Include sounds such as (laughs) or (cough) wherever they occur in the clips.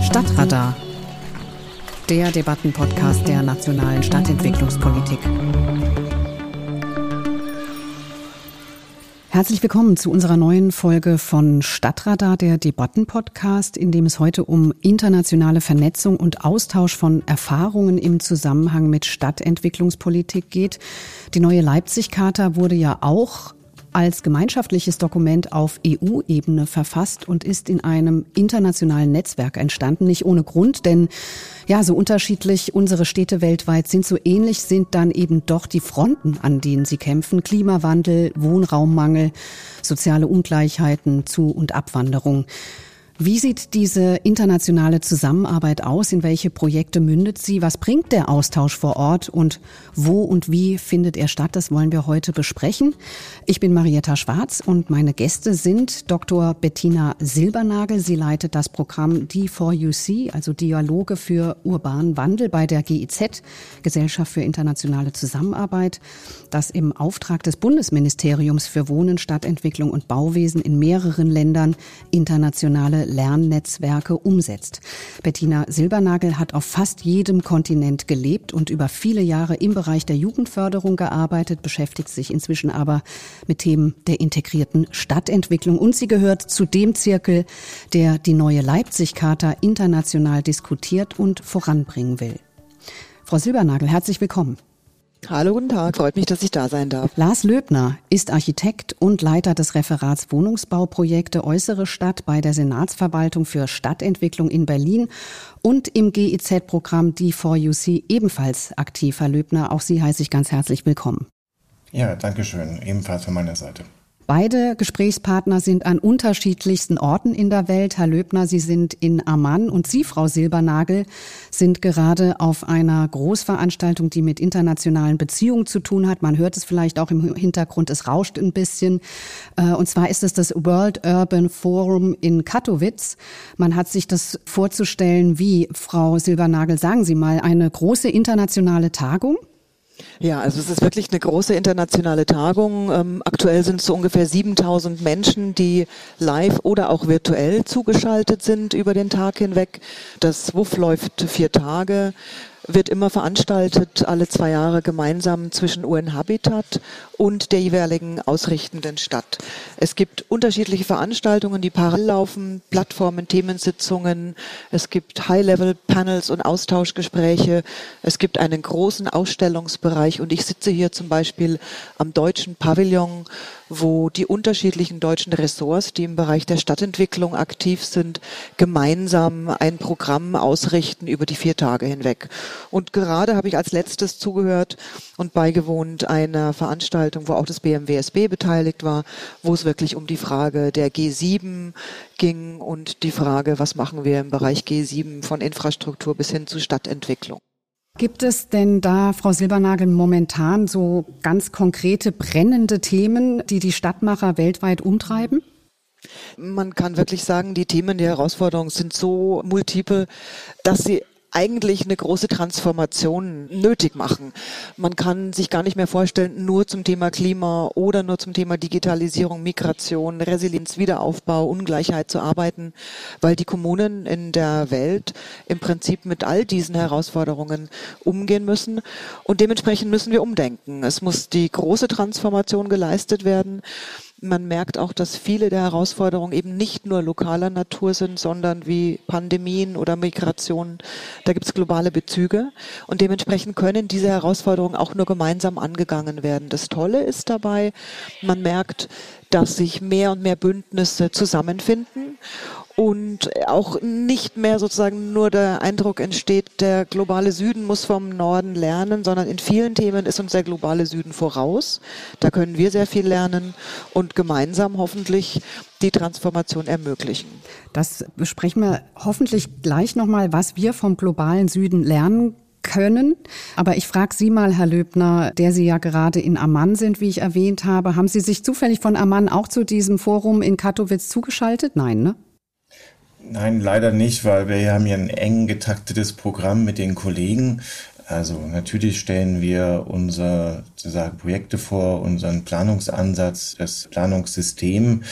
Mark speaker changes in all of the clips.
Speaker 1: Stadtradar, der Debattenpodcast der nationalen Stadtentwicklungspolitik. Herzlich willkommen zu unserer neuen Folge von Stadtradar, der Debattenpodcast, in dem es heute um internationale Vernetzung und Austausch von Erfahrungen im Zusammenhang mit Stadtentwicklungspolitik geht. Die neue Leipzig-Charta wurde ja auch als gemeinschaftliches Dokument auf EU-Ebene verfasst und ist in einem internationalen Netzwerk entstanden. Nicht ohne Grund, denn ja, so unterschiedlich unsere Städte weltweit sind, so ähnlich sind dann eben doch die Fronten, an denen sie kämpfen. Klimawandel, Wohnraummangel, soziale Ungleichheiten, Zu- und Abwanderung. Wie sieht diese internationale Zusammenarbeit aus? In welche Projekte mündet sie? Was bringt der Austausch vor Ort und wo und wie findet er statt? Das wollen wir heute besprechen. Ich bin Marietta Schwarz und meine Gäste sind Dr. Bettina Silbernagel. Sie leitet das Programm D4UC, also Dialoge für urbanen Wandel bei der GIZ, Gesellschaft für internationale Zusammenarbeit, das im Auftrag des Bundesministeriums für Wohnen, Stadtentwicklung und Bauwesen in mehreren Ländern internationale Lernnetzwerke umsetzt. Bettina Silbernagel hat auf fast jedem Kontinent gelebt und über viele Jahre im Bereich der Jugendförderung gearbeitet, beschäftigt sich inzwischen aber mit Themen der integrierten Stadtentwicklung und sie gehört zu dem Zirkel, der die neue Leipzig-Charta international diskutiert und voranbringen will. Frau Silbernagel, herzlich willkommen.
Speaker 2: Hallo, guten Tag. Freut mich, dass ich da sein darf.
Speaker 1: Lars Löbner ist Architekt und Leiter des Referats Wohnungsbauprojekte Äußere Stadt bei der Senatsverwaltung für Stadtentwicklung in Berlin und im GIZ-Programm D4UC ebenfalls aktiv. Herr Löbner, auch Sie heiße ich ganz herzlich willkommen.
Speaker 3: Ja, danke schön. Ebenfalls von meiner Seite.
Speaker 1: Beide Gesprächspartner sind an unterschiedlichsten Orten in der Welt. Herr Löbner, Sie sind in Amman und Sie, Frau Silbernagel, sind gerade auf einer Großveranstaltung, die mit internationalen Beziehungen zu tun hat. Man hört es vielleicht auch im Hintergrund, es rauscht ein bisschen. Äh, und zwar ist es das World Urban Forum in Katowice. Man hat sich das vorzustellen wie, Frau Silbernagel, sagen Sie mal, eine große internationale Tagung?
Speaker 2: Ja, also es ist wirklich eine große internationale Tagung. Ähm, aktuell sind es so ungefähr 7000 Menschen, die live oder auch virtuell zugeschaltet sind über den Tag hinweg. Das WUF läuft vier Tage wird immer veranstaltet, alle zwei Jahre gemeinsam zwischen UN Habitat und der jeweiligen ausrichtenden Stadt. Es gibt unterschiedliche Veranstaltungen, die parallel laufen, Plattformen, Themensitzungen, es gibt High-Level-Panels und Austauschgespräche, es gibt einen großen Ausstellungsbereich und ich sitze hier zum Beispiel am deutschen Pavillon wo die unterschiedlichen deutschen Ressorts, die im Bereich der Stadtentwicklung aktiv sind, gemeinsam ein Programm ausrichten über die vier Tage hinweg. Und gerade habe ich als letztes zugehört und beigewohnt einer Veranstaltung, wo auch das BMWSB beteiligt war, wo es wirklich um die Frage der G7 ging und die Frage, was machen wir im Bereich G7 von Infrastruktur bis hin zu Stadtentwicklung.
Speaker 1: Gibt es denn da, Frau Silbernagel, momentan so ganz konkrete brennende Themen, die die Stadtmacher weltweit umtreiben?
Speaker 2: Man kann wirklich sagen, die Themen, die Herausforderungen sind so multiple, dass sie eigentlich eine große Transformation nötig machen. Man kann sich gar nicht mehr vorstellen, nur zum Thema Klima oder nur zum Thema Digitalisierung, Migration, Resilienz, Wiederaufbau, Ungleichheit zu arbeiten, weil die Kommunen in der Welt im Prinzip mit all diesen Herausforderungen umgehen müssen. Und dementsprechend müssen wir umdenken. Es muss die große Transformation geleistet werden. Man merkt auch, dass viele der Herausforderungen eben nicht nur lokaler Natur sind, sondern wie Pandemien oder Migration. Da gibt es globale Bezüge und dementsprechend können diese Herausforderungen auch nur gemeinsam angegangen werden. Das Tolle ist dabei, man merkt, dass sich mehr und mehr Bündnisse zusammenfinden und auch nicht mehr sozusagen nur der Eindruck entsteht, der globale Süden muss vom Norden lernen, sondern in vielen Themen ist uns der globale Süden voraus. Da können wir sehr viel lernen und gemeinsam hoffentlich die Transformation ermöglichen.
Speaker 1: Das besprechen wir hoffentlich gleich nochmal, was wir vom globalen Süden lernen können. Aber ich frage Sie mal, Herr Löbner, der Sie ja gerade in Amman sind, wie ich erwähnt habe. Haben Sie sich zufällig von Amman auch zu diesem Forum in Katowice zugeschaltet? Nein, ne?
Speaker 3: Nein, leider nicht, weil wir haben hier ein eng getaktetes Programm mit den Kollegen. Also natürlich stellen wir unsere sozusagen Projekte vor, unseren Planungsansatz, das Planungssystem,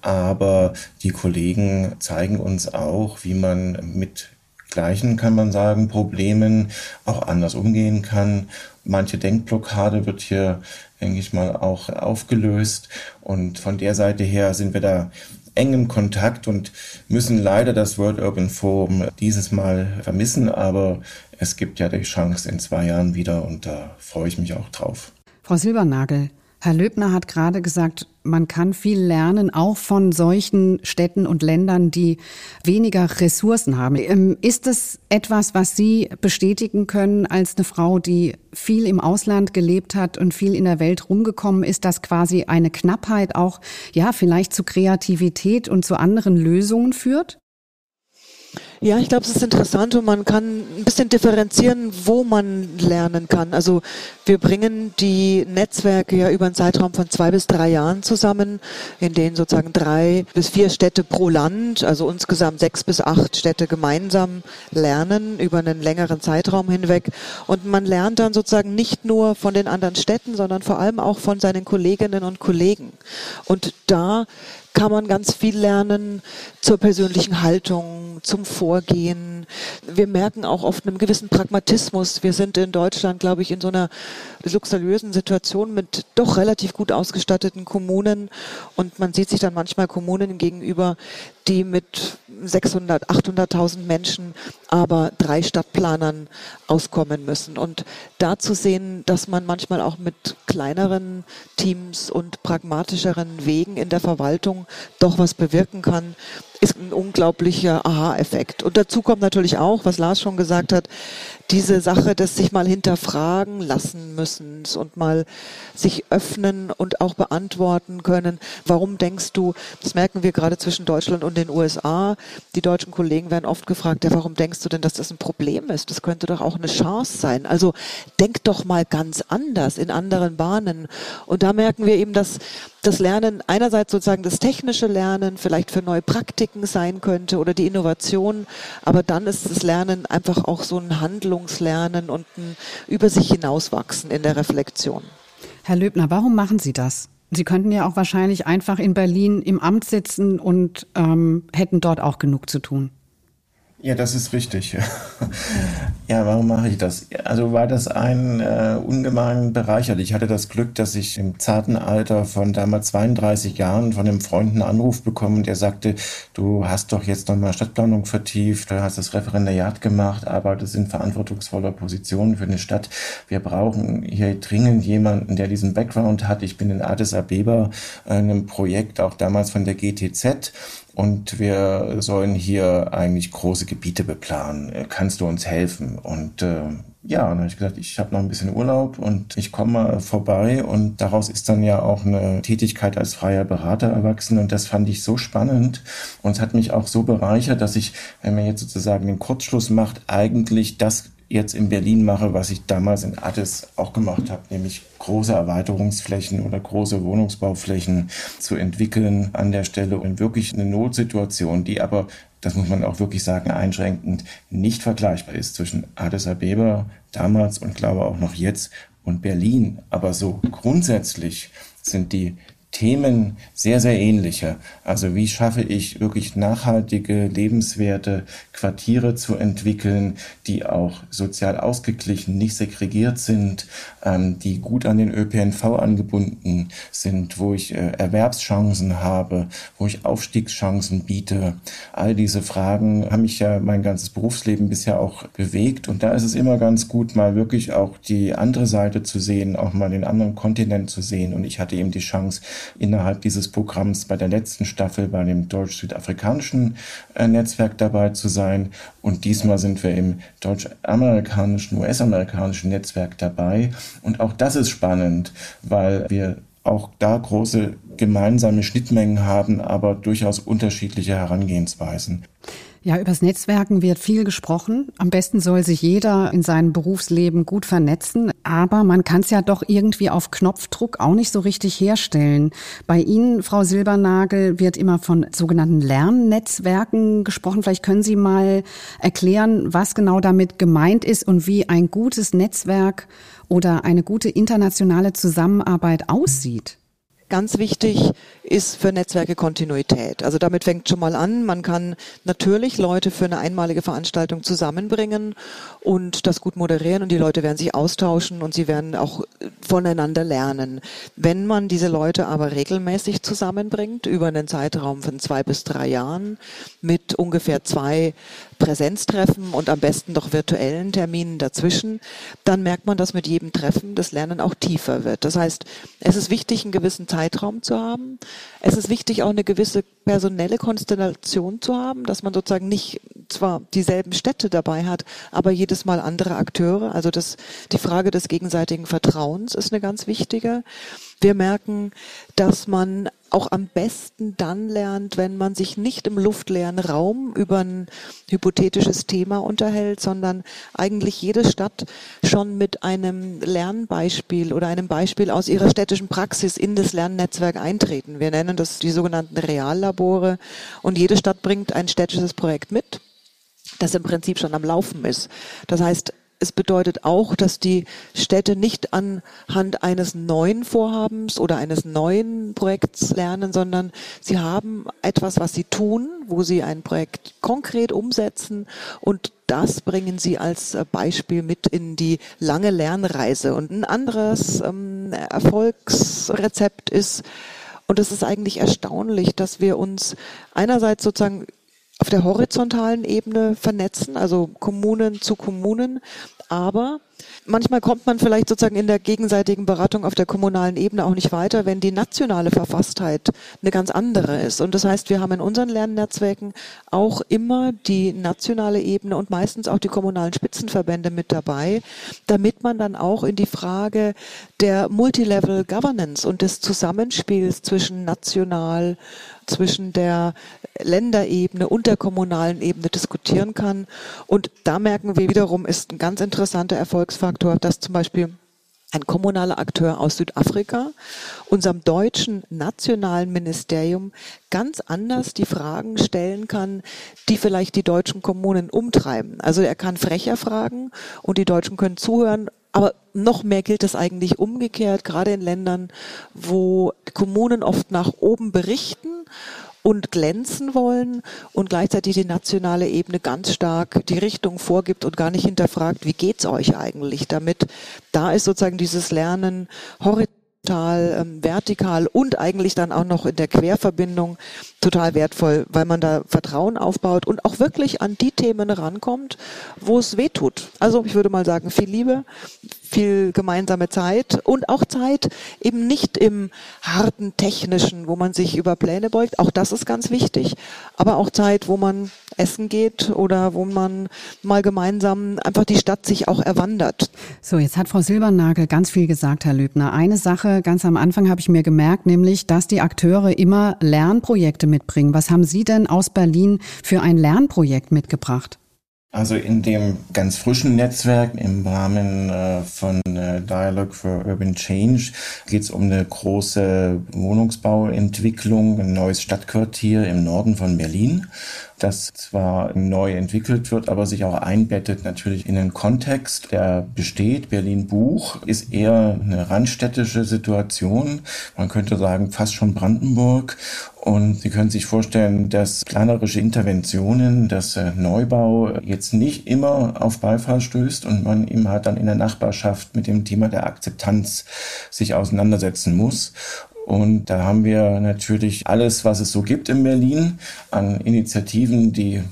Speaker 3: aber die Kollegen zeigen uns auch, wie man mit gleichen, kann man sagen, Problemen auch anders umgehen kann. Manche Denkblockade wird hier, denke ich mal, auch aufgelöst. Und von der Seite her sind wir da engem Kontakt und müssen leider das World Urban Forum dieses Mal vermissen, aber es gibt ja die Chance in zwei Jahren wieder und da freue ich mich auch drauf.
Speaker 1: Frau Silbernagel, Herr Löbner hat gerade gesagt, man kann viel lernen, auch von solchen Städten und Ländern, die weniger Ressourcen haben. Ähm, ist es etwas, was Sie bestätigen können als eine Frau, die viel im Ausland gelebt hat und viel in der Welt rumgekommen ist, dass quasi eine Knappheit auch, ja, vielleicht zu Kreativität und zu anderen Lösungen führt?
Speaker 2: Ja, ich glaube, es ist interessant und man kann ein bisschen differenzieren, wo man lernen kann. Also wir bringen die Netzwerke ja über einen Zeitraum von zwei bis drei Jahren zusammen, in denen sozusagen drei bis vier Städte pro Land, also insgesamt sechs bis acht Städte gemeinsam lernen über einen längeren Zeitraum hinweg. Und man lernt dann sozusagen nicht nur von den anderen Städten, sondern vor allem auch von seinen Kolleginnen und Kollegen. Und da kann man ganz viel lernen zur persönlichen Haltung, zum Vorgehen. Wir merken auch oft einen gewissen Pragmatismus. Wir sind in Deutschland, glaube ich, in so einer luxuriösen Situation mit doch relativ gut ausgestatteten Kommunen und man sieht sich dann manchmal Kommunen gegenüber, die mit 600, 800.000 Menschen, aber drei Stadtplanern auskommen müssen. Und da zu sehen, dass man manchmal auch mit kleineren Teams und pragmatischeren Wegen in der Verwaltung doch was bewirken kann, ist ein unglaublicher Aha-Effekt. Und dazu kommt natürlich auch, was Lars schon gesagt hat, diese Sache des sich mal hinterfragen lassen müssen und mal sich öffnen und auch beantworten können. Warum denkst du, das merken wir gerade zwischen Deutschland und den USA, die deutschen Kollegen werden oft gefragt, ja, warum denkst du denn, dass das ein Problem ist? Das könnte doch auch eine Chance sein. Also denk doch mal ganz anders, in anderen Bahnen. Und da merken wir eben, dass das Lernen einerseits sozusagen das technische Lernen vielleicht für neue Praktiken sein könnte oder die Innovation, aber dann ist das Lernen einfach auch so ein Handlungslernen und ein über sich hinauswachsen in der Reflexion.
Speaker 1: Herr Löbner, warum machen Sie das? Sie könnten ja auch wahrscheinlich einfach in Berlin im Amt sitzen und ähm, hätten dort auch genug zu tun.
Speaker 3: Ja, das ist richtig. (laughs) Ja, warum mache ich das? Also war das ein äh, ungemein bereichert. Ich hatte das Glück, dass ich im zarten Alter von damals 32 Jahren von einem Freund einen Anruf bekommen, der sagte, du hast doch jetzt nochmal Stadtplanung vertieft, du hast das Referendariat gemacht, arbeitest in verantwortungsvoller Position für eine Stadt. Wir brauchen hier dringend jemanden, der diesen Background hat. Ich bin in Addis Abeba, einem Projekt auch damals von der GTZ und wir sollen hier eigentlich große Gebiete beplanen. Äh, kannst du uns helfen? Und äh, ja, dann habe ich gesagt, ich habe noch ein bisschen Urlaub und ich komme mal vorbei und daraus ist dann ja auch eine Tätigkeit als freier Berater erwachsen und das fand ich so spannend und es hat mich auch so bereichert, dass ich, wenn man jetzt sozusagen den Kurzschluss macht, eigentlich das jetzt in Berlin mache, was ich damals in Addis auch gemacht habe, nämlich große Erweiterungsflächen oder große Wohnungsbauflächen zu entwickeln an der Stelle und wirklich eine Notsituation, die aber, das muss man auch wirklich sagen, einschränkend nicht vergleichbar ist zwischen Addis Abeba damals und glaube auch noch jetzt und Berlin. Aber so grundsätzlich sind die Themen sehr, sehr ähnliche. Also wie schaffe ich wirklich nachhaltige, lebenswerte Quartiere zu entwickeln, die auch sozial ausgeglichen, nicht segregiert sind, ähm, die gut an den ÖPNV angebunden sind, wo ich äh, Erwerbschancen habe, wo ich Aufstiegschancen biete. All diese Fragen haben mich ja mein ganzes Berufsleben bisher auch bewegt und da ist es immer ganz gut, mal wirklich auch die andere Seite zu sehen, auch mal den anderen Kontinent zu sehen und ich hatte eben die Chance, innerhalb dieses Programms bei der letzten Staffel bei dem deutsch-südafrikanischen äh, Netzwerk dabei zu sein sein. Und diesmal sind wir im deutsch-amerikanischen, US-amerikanischen Netzwerk dabei. Und auch das ist spannend, weil wir auch da große gemeinsame Schnittmengen haben, aber durchaus unterschiedliche Herangehensweisen.
Speaker 1: Ja, übers Netzwerken wird viel gesprochen. Am besten soll sich jeder in seinem Berufsleben gut vernetzen. aber man kann es ja doch irgendwie auf Knopfdruck auch nicht so richtig herstellen. Bei Ihnen, Frau Silbernagel, wird immer von sogenannten Lernnetzwerken gesprochen. Vielleicht können Sie mal erklären, was genau damit gemeint ist und wie ein gutes Netzwerk oder eine gute internationale Zusammenarbeit aussieht.
Speaker 2: Ganz wichtig ist für Netzwerke Kontinuität. Also damit fängt schon mal an. Man kann natürlich Leute für eine einmalige Veranstaltung zusammenbringen und das gut moderieren und die Leute werden sich austauschen und sie werden auch voneinander lernen. Wenn man diese Leute aber regelmäßig zusammenbringt, über einen Zeitraum von zwei bis drei Jahren, mit ungefähr zwei Präsenztreffen und am besten doch virtuellen Terminen dazwischen, dann merkt man, dass mit jedem Treffen das Lernen auch tiefer wird. Das heißt, es ist wichtig, einen gewissen Zeitraum zu haben. Es ist wichtig, auch eine gewisse personelle Konstellation zu haben, dass man sozusagen nicht zwar dieselben Städte dabei hat, aber jedes Mal andere Akteure. Also das, die Frage des gegenseitigen Vertrauens ist eine ganz wichtige. Wir merken, dass man auch am besten dann lernt, wenn man sich nicht im luftleeren Raum über ein hypothetisches Thema unterhält, sondern eigentlich jede Stadt schon mit einem Lernbeispiel oder einem Beispiel aus ihrer städtischen Praxis in das Lernnetzwerk eintreten. Wir nennen das die sogenannten Reallabore und jede Stadt bringt ein städtisches Projekt mit das im Prinzip schon am Laufen ist. Das heißt, es bedeutet auch, dass die Städte nicht anhand eines neuen Vorhabens oder eines neuen Projekts lernen, sondern sie haben etwas, was sie tun, wo sie ein Projekt konkret umsetzen und das bringen sie als Beispiel mit in die lange Lernreise. Und ein anderes ähm, Erfolgsrezept ist, und es ist eigentlich erstaunlich, dass wir uns einerseits sozusagen auf der horizontalen Ebene vernetzen, also Kommunen zu Kommunen. Aber manchmal kommt man vielleicht sozusagen in der gegenseitigen Beratung auf der kommunalen Ebene auch nicht weiter, wenn die nationale Verfasstheit eine ganz andere ist. Und das heißt, wir haben in unseren Lernnetzwerken auch immer die nationale Ebene und meistens auch die kommunalen Spitzenverbände mit dabei, damit man dann auch in die Frage der Multilevel Governance und des Zusammenspiels zwischen national, zwischen der Länderebene und der kommunalen Ebene diskutieren kann. Und da merken wir wiederum, ist ein ganz interessanter Erfolgsfaktor, dass zum Beispiel ein kommunaler Akteur aus Südafrika unserem deutschen nationalen Ministerium ganz anders die Fragen stellen kann, die vielleicht die deutschen Kommunen umtreiben. Also er kann frecher fragen und die Deutschen können zuhören, aber noch mehr gilt es eigentlich umgekehrt, gerade in Ländern, wo Kommunen oft nach oben berichten und glänzen wollen und gleichzeitig die nationale Ebene ganz stark die Richtung vorgibt und gar nicht hinterfragt, wie geht's euch eigentlich damit? Da ist sozusagen dieses Lernen horizontal, ähm, vertikal und eigentlich dann auch noch in der Querverbindung total wertvoll, weil man da Vertrauen aufbaut und auch wirklich an die Themen rankommt, wo es weh tut. Also ich würde mal sagen, viel Liebe, viel gemeinsame Zeit und auch Zeit eben nicht im harten technischen, wo man sich über Pläne beugt. Auch das ist ganz wichtig. Aber auch Zeit, wo man essen geht oder wo man mal gemeinsam einfach die Stadt sich auch erwandert.
Speaker 1: So, jetzt hat Frau Silbernagel ganz viel gesagt, Herr Lübner. Eine Sache ganz am Anfang habe ich mir gemerkt, nämlich, dass die Akteure immer Lernprojekte mitbringen. Was haben Sie denn aus Berlin für ein Lernprojekt mitgebracht?
Speaker 3: Also in dem ganz frischen Netzwerk im Rahmen äh, von äh, Dialogue for Urban Change geht es um eine große Wohnungsbauentwicklung, ein neues Stadtquartier im Norden von Berlin das zwar neu entwickelt wird, aber sich auch einbettet natürlich in den Kontext, der besteht. Berlin Buch ist eher eine randstädtische Situation. Man könnte sagen fast schon Brandenburg. Und Sie können sich vorstellen, dass planerische Interventionen, dass Neubau jetzt nicht immer auf Beifall stößt und man eben halt dann in der Nachbarschaft mit dem Thema der Akzeptanz sich auseinandersetzen muss. Und da haben wir natürlich alles, was es so gibt in Berlin an Initiativen, die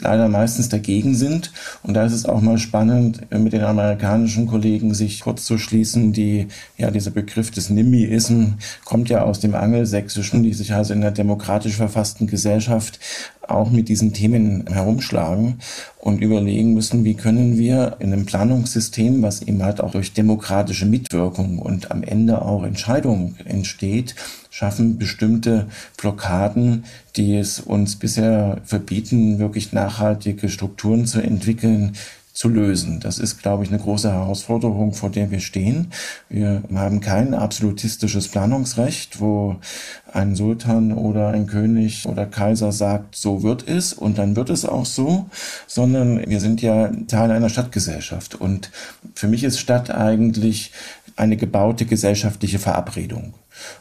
Speaker 3: leider meistens dagegen sind. Und da ist es auch mal spannend, mit den amerikanischen Kollegen sich kurz zu schließen, die, ja, dieser Begriff des NIMBYism kommt ja aus dem Angelsächsischen, die sich also in einer demokratisch verfassten Gesellschaft auch mit diesen Themen herumschlagen und überlegen müssen, wie können wir in einem Planungssystem, was eben halt auch durch demokratische Mitwirkung und am Ende auch Entscheidungen entsteht, schaffen bestimmte Blockaden, die es uns bisher verbieten, wirklich nachhaltige Strukturen zu entwickeln, zu lösen. Das ist, glaube ich, eine große Herausforderung, vor der wir stehen. Wir haben kein absolutistisches Planungsrecht, wo ein Sultan oder ein König oder Kaiser sagt, so wird es und dann wird es auch so, sondern wir sind ja Teil einer Stadtgesellschaft. Und für mich ist Stadt eigentlich eine gebaute gesellschaftliche Verabredung.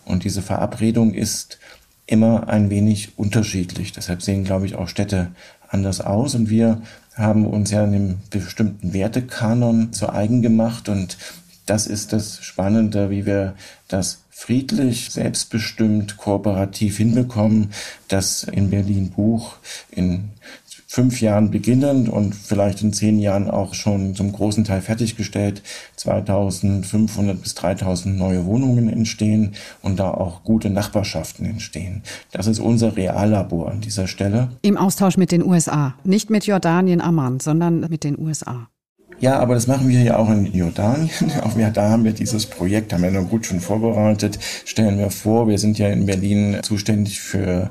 Speaker 3: Und diese Verabredung ist immer ein wenig unterschiedlich. Deshalb sehen, glaube ich, auch Städte anders aus. Und wir haben uns ja einen bestimmten Wertekanon zu eigen gemacht. Und das ist das Spannende, wie wir das friedlich, selbstbestimmt, kooperativ hinbekommen, dass in Berlin Buch in fünf Jahren beginnend und vielleicht in zehn Jahren auch schon zum großen Teil fertiggestellt 2500 bis 3000 neue Wohnungen entstehen und da auch gute Nachbarschaften entstehen. Das ist unser Reallabor an dieser Stelle.
Speaker 1: Im Austausch mit den USA, nicht mit Jordanien, Amman, sondern mit den USA.
Speaker 3: Ja, aber das machen wir ja auch in Jordanien. (laughs) Auch wir, da haben wir dieses Projekt, haben wir noch gut schon vorbereitet. Stellen wir vor, wir sind ja in Berlin zuständig für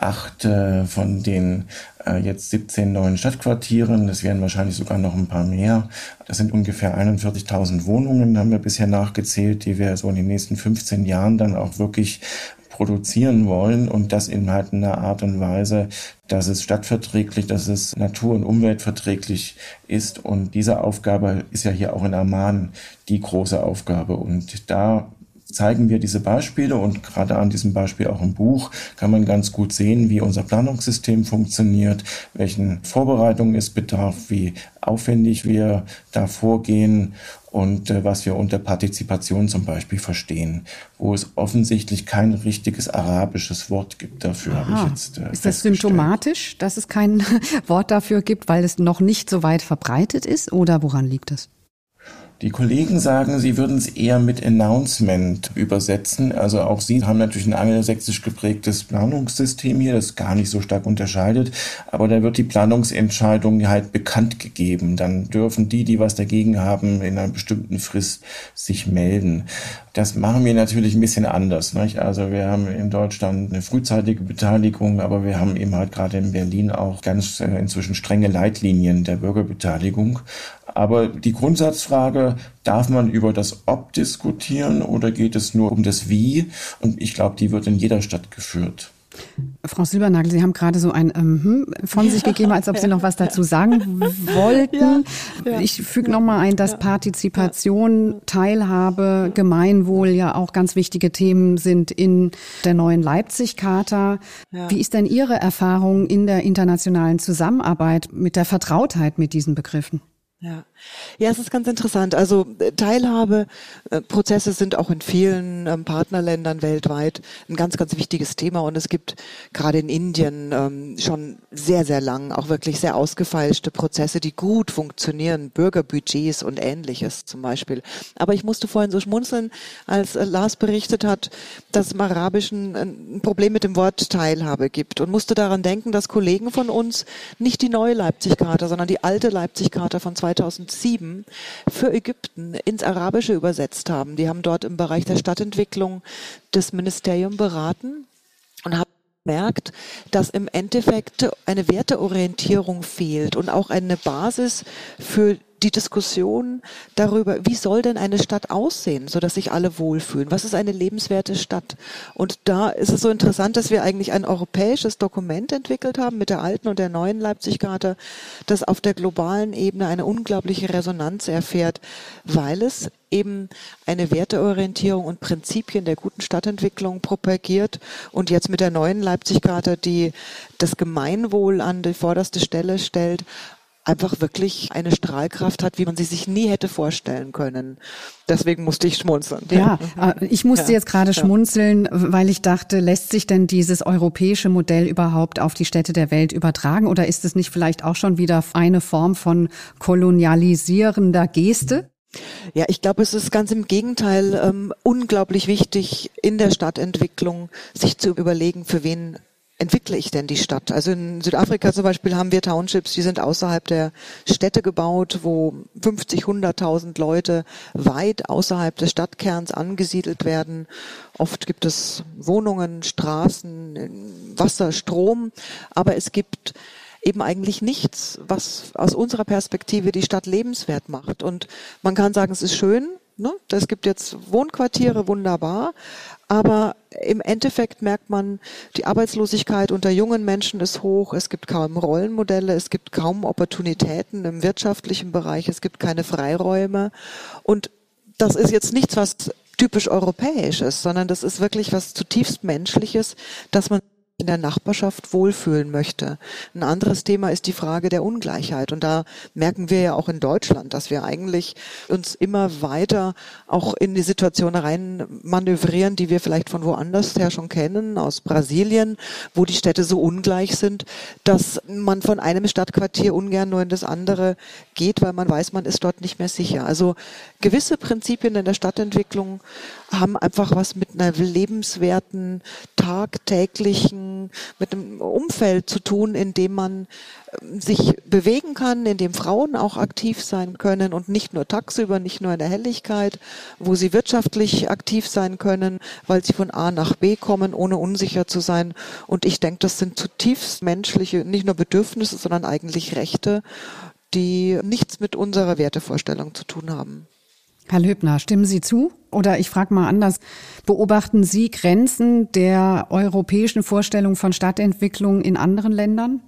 Speaker 3: acht äh, von den äh, jetzt 17 neuen Stadtquartieren. Das werden wahrscheinlich sogar noch ein paar mehr. Das sind ungefähr 41.000 Wohnungen, haben wir bisher nachgezählt, die wir so in den nächsten 15 Jahren dann auch wirklich produzieren wollen und das in halt einer Art und Weise, dass es stadtverträglich, dass es natur- und umweltverträglich ist. Und diese Aufgabe ist ja hier auch in Amman die große Aufgabe. Und da zeigen wir diese Beispiele und gerade an diesem Beispiel auch im Buch kann man ganz gut sehen, wie unser Planungssystem funktioniert, welchen Vorbereitungen es bedarf, wie aufwendig wir da vorgehen und äh, was wir unter Partizipation zum Beispiel verstehen, wo es offensichtlich kein richtiges arabisches Wort gibt dafür.
Speaker 1: Ich jetzt, äh, ist das symptomatisch, dass es kein (laughs) Wort dafür gibt, weil es noch nicht so weit verbreitet ist oder woran liegt es?
Speaker 3: Die Kollegen sagen, sie würden es eher mit Announcement übersetzen. Also auch sie haben natürlich ein angelsächsisch geprägtes Planungssystem hier, das gar nicht so stark unterscheidet. Aber da wird die Planungsentscheidung halt bekannt gegeben. Dann dürfen die, die was dagegen haben, in einer bestimmten Frist sich melden. Das machen wir natürlich ein bisschen anders. Nicht? Also wir haben in Deutschland eine frühzeitige Beteiligung, aber wir haben eben halt gerade in Berlin auch ganz äh, inzwischen strenge Leitlinien der Bürgerbeteiligung. Aber die Grundsatzfrage, darf man über das Ob diskutieren oder geht es nur um das Wie? Und ich glaube, die wird in jeder Stadt geführt.
Speaker 1: Frau Silbernagel, Sie haben gerade so ein ähm, von sich gegeben, als ob Sie noch was dazu sagen (laughs) wollten. Ja, ja, ich füge ja, nochmal ein, dass Partizipation, Teilhabe, Gemeinwohl ja auch ganz wichtige Themen sind in der neuen Leipzig-Charta. Wie ist denn Ihre Erfahrung in der internationalen Zusammenarbeit mit der Vertrautheit mit diesen Begriffen?
Speaker 2: Ja. ja, es ist ganz interessant. Also äh, Teilhabeprozesse sind auch in vielen ähm, Partnerländern weltweit ein ganz, ganz wichtiges Thema. Und es gibt gerade in Indien ähm, schon sehr, sehr lang auch wirklich sehr ausgefeilschte Prozesse, die gut funktionieren, Bürgerbudgets und ähnliches zum Beispiel. Aber ich musste vorhin so schmunzeln, als äh, Lars berichtet hat, dass es im Arabischen ein Problem mit dem Wort Teilhabe gibt und musste daran denken, dass Kollegen von uns nicht die neue Leipzig-Charta, sondern die alte Leipzig-Charta von 2007 für Ägypten ins Arabische übersetzt haben. Die haben dort im Bereich der Stadtentwicklung das Ministerium beraten und haben merkt, dass im Endeffekt eine Werteorientierung fehlt und auch eine Basis für die Diskussion darüber, wie soll denn eine Stadt aussehen, so dass sich alle wohlfühlen? Was ist eine lebenswerte Stadt? Und da ist es so interessant, dass wir eigentlich ein europäisches Dokument entwickelt haben mit der alten und der neuen Leipzig-Charta, das auf der globalen Ebene eine unglaubliche Resonanz erfährt, weil es eben eine Werteorientierung und Prinzipien der guten Stadtentwicklung propagiert und jetzt mit der neuen Leipzig-Charta, die das Gemeinwohl an die vorderste Stelle stellt, einfach wirklich eine Strahlkraft hat, wie man sie sich nie hätte vorstellen können. Deswegen musste ich schmunzeln.
Speaker 1: Ja, äh, ich musste ja, jetzt gerade ja. schmunzeln, weil ich dachte, lässt sich denn dieses europäische Modell überhaupt auf die Städte der Welt übertragen oder ist es nicht vielleicht auch schon wieder eine Form von kolonialisierender Geste?
Speaker 2: Ja, ich glaube, es ist ganz im Gegenteil ähm, unglaublich wichtig, in der Stadtentwicklung sich zu überlegen, für wen entwickle ich denn die Stadt? Also in Südafrika zum Beispiel haben wir Townships, die sind außerhalb der Städte gebaut, wo 50, 100.000 Leute weit außerhalb des Stadtkerns angesiedelt werden. Oft gibt es Wohnungen, Straßen, Wasser, Strom, aber es gibt eben eigentlich nichts, was aus unserer Perspektive die Stadt lebenswert macht. Und man kann sagen, es ist schön, ne? es gibt jetzt Wohnquartiere, wunderbar, aber im Endeffekt merkt man, die Arbeitslosigkeit unter jungen Menschen ist hoch, es gibt kaum Rollenmodelle, es gibt kaum Opportunitäten im wirtschaftlichen Bereich, es gibt keine Freiräume. Und das ist jetzt nichts, was typisch europäisch ist, sondern das ist wirklich was zutiefst Menschliches, dass man in der Nachbarschaft wohlfühlen möchte. Ein anderes Thema ist die Frage der Ungleichheit. Und da merken wir ja auch in Deutschland, dass wir eigentlich uns immer weiter auch in die Situation rein manövrieren, die wir vielleicht von woanders her schon kennen, aus Brasilien, wo die Städte so ungleich sind, dass man von einem Stadtquartier ungern nur in das andere geht, weil man weiß, man ist dort nicht mehr sicher. Also gewisse Prinzipien in der Stadtentwicklung haben einfach was mit einer lebenswerten, tagtäglichen, mit einem Umfeld zu tun, in dem man ähm, sich bewegen kann, in dem Frauen auch aktiv sein können und nicht nur tagsüber, nicht nur in der Helligkeit, wo sie wirtschaftlich aktiv sein können, weil sie von A nach B kommen, ohne unsicher zu sein. Und ich denke, das sind zutiefst menschliche, nicht nur Bedürfnisse, sondern eigentlich Rechte, die nichts mit unserer Wertevorstellung zu tun haben.
Speaker 1: Herr Löbner, stimmen Sie zu? Oder ich frage mal anders, beobachten Sie Grenzen der europäischen Vorstellung von Stadtentwicklung in anderen Ländern?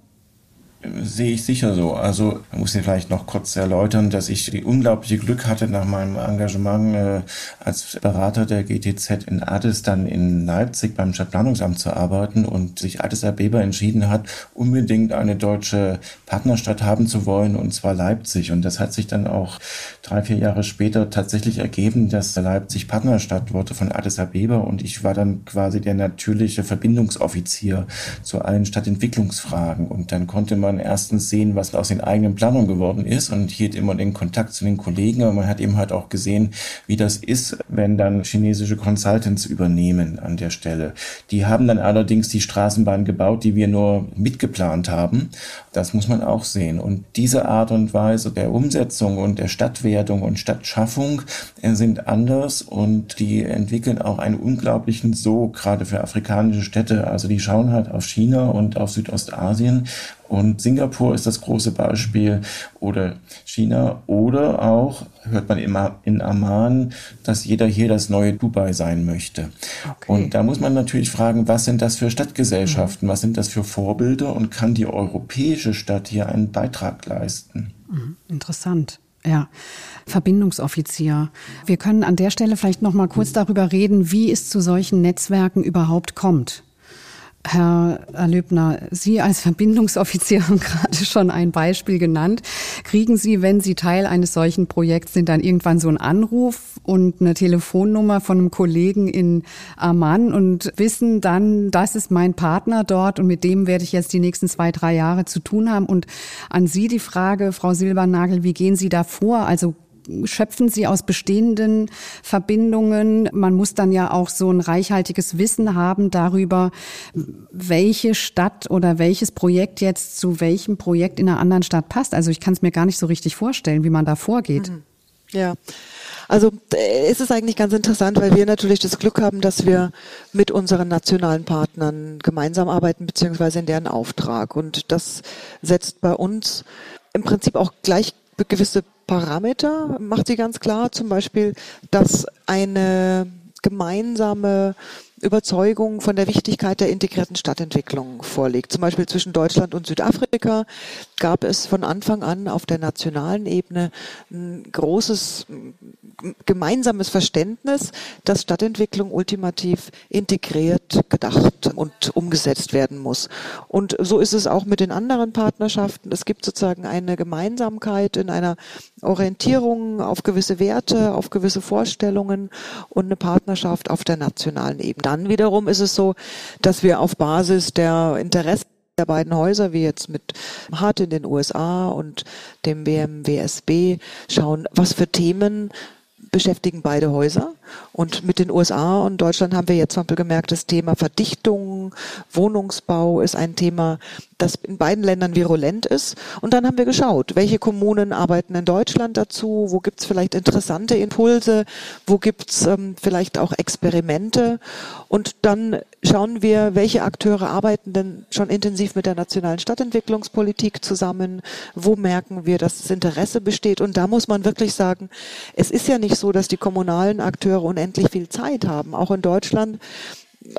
Speaker 3: Sehe ich sicher so. Also muss ich vielleicht noch kurz erläutern, dass ich die unglaubliche Glück hatte, nach meinem Engagement äh, als Berater der GTZ in Addis dann in Leipzig beim Stadtplanungsamt zu arbeiten und sich Addis Abeba entschieden hat, unbedingt eine deutsche Partnerstadt haben zu wollen, und zwar Leipzig. Und das hat sich dann auch drei, vier Jahre später tatsächlich ergeben, dass Leipzig Partnerstadt wurde von Addis Abeba und ich war dann quasi der natürliche Verbindungsoffizier zu allen Stadtentwicklungsfragen. Und dann konnte man man erstens sehen, was aus den eigenen Planungen geworden ist und hielt immer den Kontakt zu den Kollegen, aber man hat eben halt auch gesehen, wie das ist, wenn dann chinesische Consultants übernehmen an der Stelle. Die haben dann allerdings die Straßenbahn gebaut, die wir nur mitgeplant haben. Das muss man auch sehen. Und diese Art und Weise der Umsetzung und der Stadtwertung und Stadtschaffung äh, sind anders und die entwickeln auch einen unglaublichen Sog, gerade für afrikanische Städte. Also die schauen halt auf China und auf Südostasien und Singapur ist das große Beispiel oder China oder auch, hört man immer in Amman, dass jeder hier das neue Dubai sein möchte. Okay. Und da muss man natürlich fragen, was sind das für Stadtgesellschaften, mhm. was sind das für Vorbilder und kann die europäische Stadt hier einen Beitrag leisten?
Speaker 1: Mhm. Interessant. Ja, Verbindungsoffizier. Wir können an der Stelle vielleicht noch mal kurz darüber reden, wie es zu solchen Netzwerken überhaupt kommt. Herr Löbner, Sie als Verbindungsoffizier (laughs) haben gerade schon ein Beispiel genannt. Kriegen Sie, wenn Sie Teil eines solchen Projekts sind, dann irgendwann so einen Anruf und eine Telefonnummer von einem Kollegen in Amman und wissen dann, das ist mein Partner dort und mit dem werde ich jetzt die nächsten zwei, drei Jahre zu tun haben. Und an Sie die Frage, Frau Silbernagel, wie gehen Sie da vor? Also schöpfen Sie aus bestehenden Verbindungen. Man muss dann ja auch so ein reichhaltiges Wissen haben darüber, welche Stadt oder welches Projekt jetzt zu welchem Projekt in einer anderen Stadt passt. Also ich kann es mir gar nicht so richtig vorstellen, wie man da vorgeht. Mhm.
Speaker 2: Ja. Also äh, es ist eigentlich ganz interessant, weil wir natürlich das Glück haben, dass wir mit unseren nationalen Partnern gemeinsam arbeiten, beziehungsweise in deren Auftrag. Und das setzt bei uns im Prinzip auch gleich gewisse Parameter, macht sie ganz klar, zum Beispiel, dass eine gemeinsame Überzeugung von der Wichtigkeit der integrierten Stadtentwicklung vorliegt. Zum Beispiel zwischen Deutschland und Südafrika gab es von Anfang an auf der nationalen Ebene ein großes gemeinsames Verständnis, dass Stadtentwicklung ultimativ integriert, gedacht und umgesetzt werden muss. Und so ist es auch mit den anderen Partnerschaften. Es gibt sozusagen eine Gemeinsamkeit in einer Orientierung auf gewisse Werte, auf gewisse Vorstellungen und eine Partnerschaft auf der nationalen Ebene. Dann wiederum ist es so, dass wir auf Basis der Interessen der beiden Häuser, wie jetzt mit Hart in den USA und dem BMWSB, schauen, was für Themen beschäftigen beide Häuser Und mit den USA und Deutschland haben wir jetzt zum Beispiel gemerkt, das Thema Verdichtung, Wohnungsbau ist ein Thema, das in beiden Ländern virulent ist. Und dann haben wir geschaut, welche Kommunen arbeiten in Deutschland dazu, wo gibt's vielleicht interessante Impulse, wo gibt's ähm, vielleicht auch Experimente. Und dann schauen wir, welche Akteure arbeiten denn schon intensiv mit der nationalen Stadtentwicklungspolitik zusammen, wo merken wir, dass das Interesse besteht. Und da muss man wirklich sagen, es ist ja nicht so, dass die kommunalen Akteure unendlich viel Zeit haben. Auch in Deutschland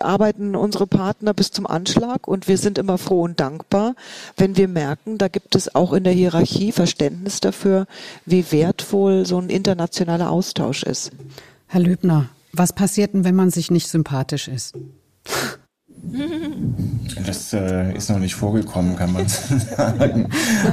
Speaker 2: arbeiten unsere Partner bis zum Anschlag und wir sind immer froh und dankbar, wenn wir merken, da gibt es auch in der Hierarchie Verständnis dafür, wie wertvoll so ein internationaler Austausch ist.
Speaker 1: Herr Lübner, was passiert denn, wenn man sich nicht sympathisch ist? (laughs) (laughs)
Speaker 3: Das äh, ist noch nicht vorgekommen, kann man (laughs) sagen.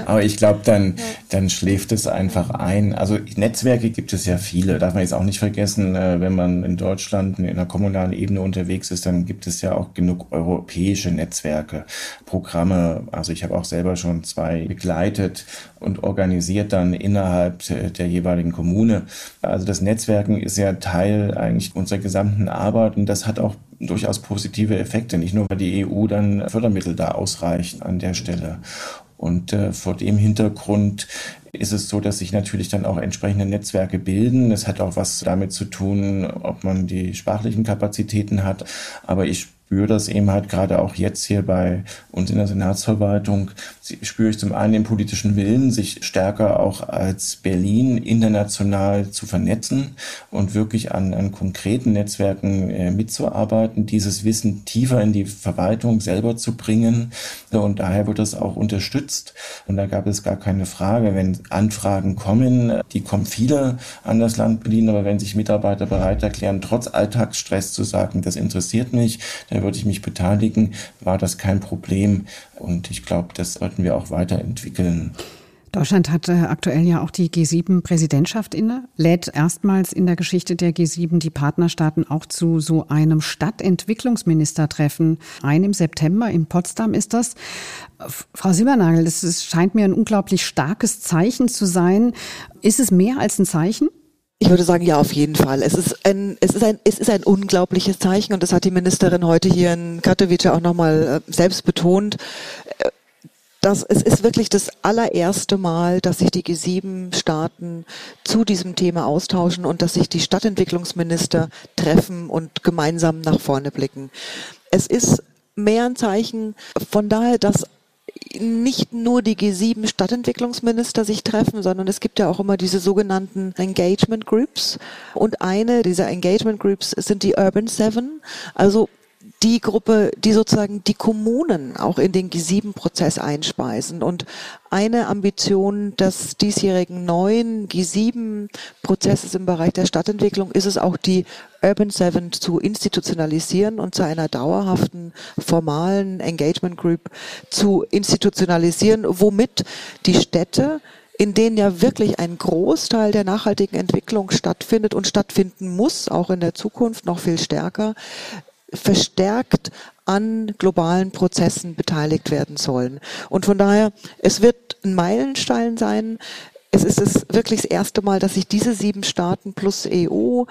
Speaker 3: Aber ich glaube, dann, dann schläft es einfach ein. Also Netzwerke gibt es ja viele. Darf man jetzt auch nicht vergessen, äh, wenn man in Deutschland in einer kommunalen Ebene unterwegs ist, dann gibt es ja auch genug europäische Netzwerke, Programme. Also ich habe auch selber schon zwei begleitet und organisiert dann innerhalb der jeweiligen Kommune. Also das Netzwerken ist ja Teil eigentlich unserer gesamten Arbeit und das hat auch durchaus positive Effekte, nicht nur weil die EU dann Fördermittel da ausreichen an der Stelle. Und äh, vor dem Hintergrund ist es so, dass sich natürlich dann auch entsprechende Netzwerke bilden. Es hat auch was damit zu tun, ob man die sprachlichen Kapazitäten hat. Aber ich spüre das eben halt gerade auch jetzt hier bei uns in der Senatsverwaltung, spüre ich zum einen den politischen Willen, sich stärker auch als Berlin international zu vernetzen und wirklich an, an konkreten Netzwerken äh, mitzuarbeiten, dieses Wissen tiefer in die Verwaltung selber zu bringen. Und daher wird das auch unterstützt. Und da gab es gar keine Frage, wenn Anfragen kommen, die kommen viele an das Land Berlin, aber wenn sich Mitarbeiter bereit erklären, trotz Alltagsstress zu sagen, das interessiert mich, dann würde ich mich beteiligen, war das kein Problem. Und ich glaube, das sollten wir auch weiterentwickeln.
Speaker 1: Deutschland hat äh, aktuell ja auch die G7-Präsidentschaft inne, lädt erstmals in der Geschichte der G7 die Partnerstaaten auch zu so einem Stadtentwicklungsministertreffen ein im September. In Potsdam ist das. Frau Silbernagel, das scheint mir ein unglaublich starkes Zeichen zu sein. Ist es mehr als ein Zeichen?
Speaker 2: Ich würde sagen, ja, auf jeden Fall. Es ist ein, es ist ein, es ist ein unglaubliches Zeichen und das hat die Ministerin heute hier in Katowice auch nochmal äh, selbst betont. Äh, dass es ist wirklich das allererste Mal, dass sich die G7-Staaten zu diesem Thema austauschen und dass sich die Stadtentwicklungsminister treffen und gemeinsam nach vorne blicken. Es ist mehr ein Zeichen von daher, dass nicht nur die G7 Stadtentwicklungsminister sich treffen, sondern es gibt ja auch immer diese sogenannten Engagement Groups. Und eine dieser Engagement Groups sind die Urban Seven. Also die Gruppe, die sozusagen die Kommunen auch in den G7-Prozess einspeisen. Und eine Ambition des diesjährigen neuen G7-Prozesses im Bereich der Stadtentwicklung ist es auch, die Urban Seven zu institutionalisieren und zu einer dauerhaften, formalen Engagement Group zu institutionalisieren, womit die Städte in denen ja wirklich ein Großteil der nachhaltigen Entwicklung stattfindet und stattfinden muss, auch in der Zukunft noch viel stärker, verstärkt an globalen Prozessen beteiligt werden sollen. Und von daher, es wird ein Meilenstein sein. Es ist es wirklich das erste Mal, dass sich diese sieben Staaten plus EU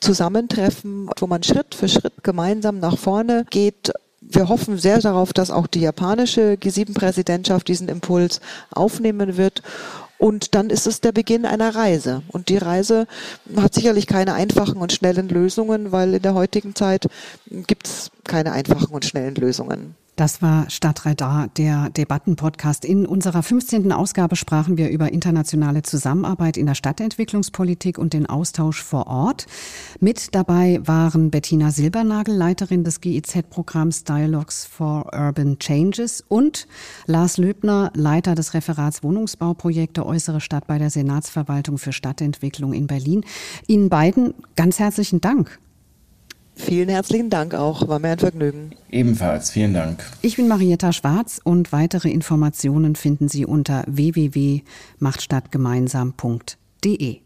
Speaker 2: zusammentreffen, wo man Schritt für Schritt gemeinsam nach vorne geht. Wir hoffen sehr darauf, dass auch die japanische G7-Präsidentschaft diesen Impuls aufnehmen wird. Und dann ist es der Beginn einer Reise. Und die Reise hat sicherlich keine einfachen und schnellen Lösungen, weil in der heutigen Zeit gibt es keine einfachen und schnellen Lösungen.
Speaker 1: Das war Stadtradar, der Debattenpodcast. In unserer 15. Ausgabe sprachen wir über internationale Zusammenarbeit in der Stadtentwicklungspolitik und den Austausch vor Ort. Mit dabei waren Bettina Silbernagel, Leiterin des GIZ-Programms Dialogues for Urban Changes und Lars Löbner, Leiter des Referats Wohnungsbauprojekte Äußere Stadt bei der Senatsverwaltung für Stadtentwicklung in Berlin. Ihnen beiden ganz herzlichen Dank.
Speaker 2: Vielen herzlichen Dank auch, war mir ein Vergnügen.
Speaker 3: Ebenfalls, vielen Dank.
Speaker 1: Ich bin Marietta Schwarz und weitere Informationen finden Sie unter www.machtstadtgemeinsam.de.